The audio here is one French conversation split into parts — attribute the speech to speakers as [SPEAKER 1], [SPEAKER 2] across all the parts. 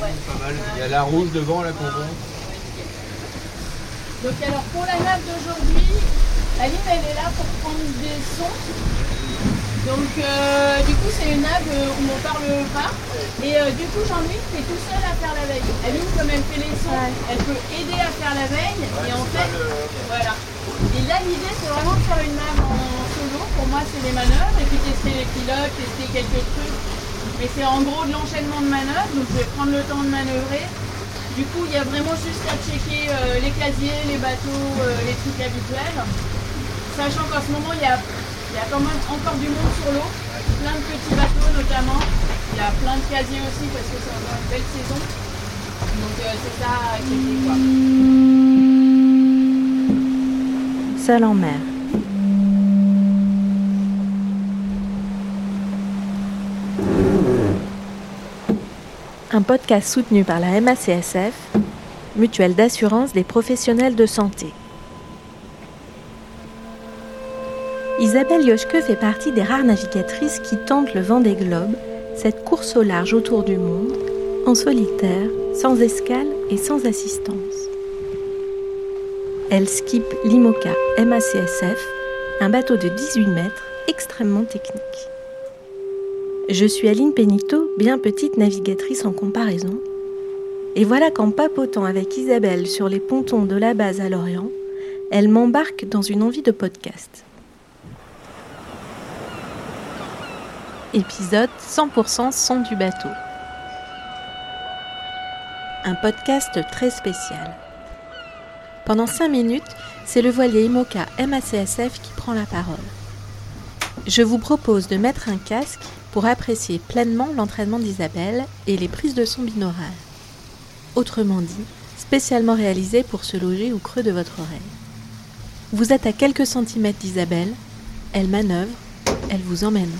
[SPEAKER 1] Pas mal. Il y a la rouge devant là qu'on voit.
[SPEAKER 2] Donc alors pour la nappe d'aujourd'hui, Aline elle est là pour prendre des sons. Donc euh, du coup c'est une nappe euh, où on parle pas. Et euh, du coup Jean-Louis est tout seul à faire la veille. Aline comme elle fait les sons, elle peut aider à faire la veille. Et en fait, voilà. Et là l'idée c'est vraiment de faire une nappe en Pour moi c'est les manœuvres et puis tester les pilotes, tester quelques trucs. Mais c'est en gros de l'enchaînement de manœuvres, donc je vais prendre le temps de manœuvrer. Du coup, il y a vraiment juste à checker euh, les casiers, les bateaux, euh, les trucs habituels. Sachant qu'en ce moment, il y, a, y a quand même encore du monde sur l'eau. Plein de petits bateaux notamment. Il y a plein de casiers aussi parce que c'est encore une belle saison. Donc euh, c'est ça à checker quoi.
[SPEAKER 3] Seul en mer. Un podcast soutenu par la MACSF, mutuelle d'assurance des professionnels de santé. Isabelle Yoshke fait partie des rares navigatrices qui tentent le vent des globes, cette course au large autour du monde, en solitaire, sans escale et sans assistance. Elle skip l'IMOCA MACSF, un bateau de 18 mètres extrêmement technique. Je suis Aline Pénito, bien petite navigatrice en comparaison. Et voilà qu'en papotant avec Isabelle sur les pontons de la base à Lorient, elle m'embarque dans une envie de podcast. Épisode 100% son du bateau. Un podcast très spécial. Pendant 5 minutes, c'est le voilier IMOCA MACSF qui prend la parole. Je vous propose de mettre un casque pour apprécier pleinement l'entraînement d'Isabelle et les prises de son binaurales. Autrement dit, spécialement réalisé pour se loger au creux de votre oreille. Vous êtes à quelques centimètres d'Isabelle, elle manœuvre, elle vous emmène.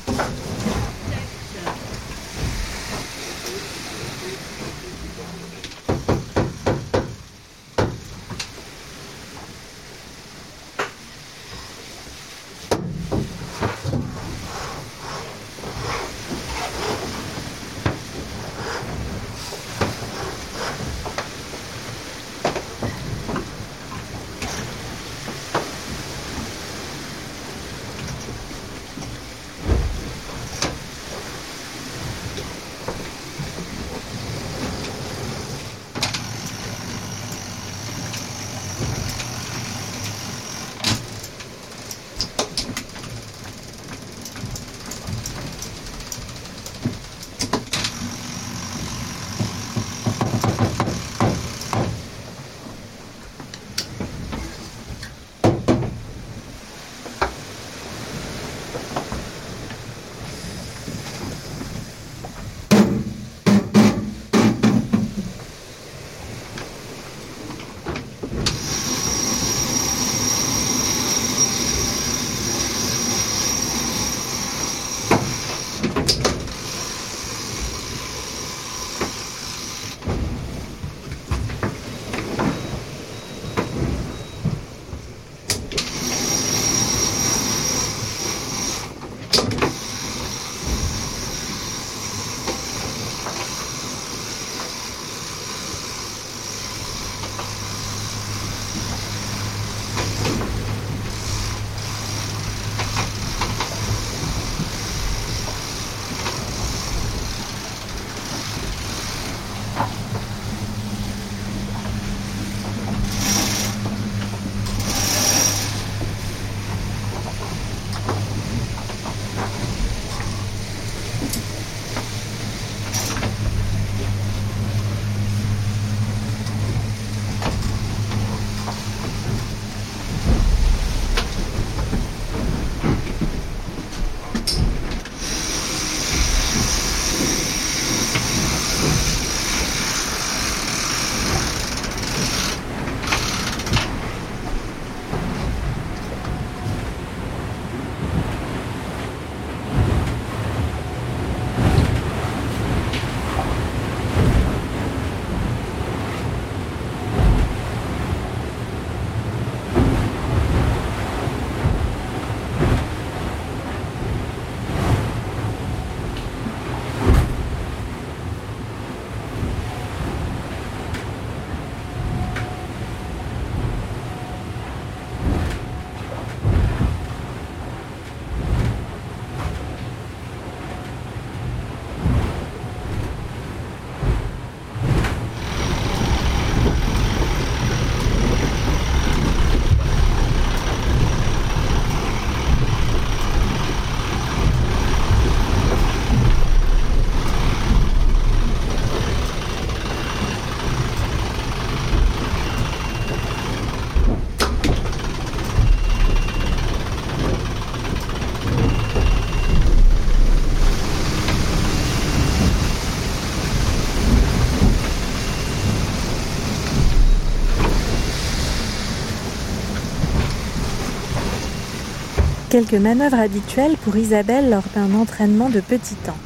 [SPEAKER 3] Quelques manœuvres habituelles pour Isabelle lors d'un entraînement de petit temps.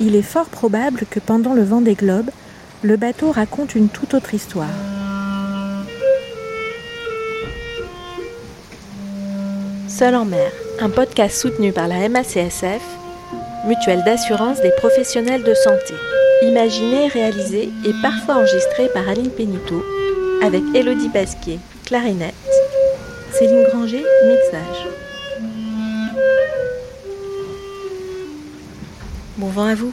[SPEAKER 3] Il est fort probable que pendant le vent des globes, le bateau raconte une toute autre histoire. Seul en mer, un podcast soutenu par la MACSF, mutuelle d'assurance des professionnels de santé. Imaginé, réalisé et parfois enregistré par Aline Pénito, avec Elodie Pasquier, clarinette, Céline Granger, mixage. Bon vent à vous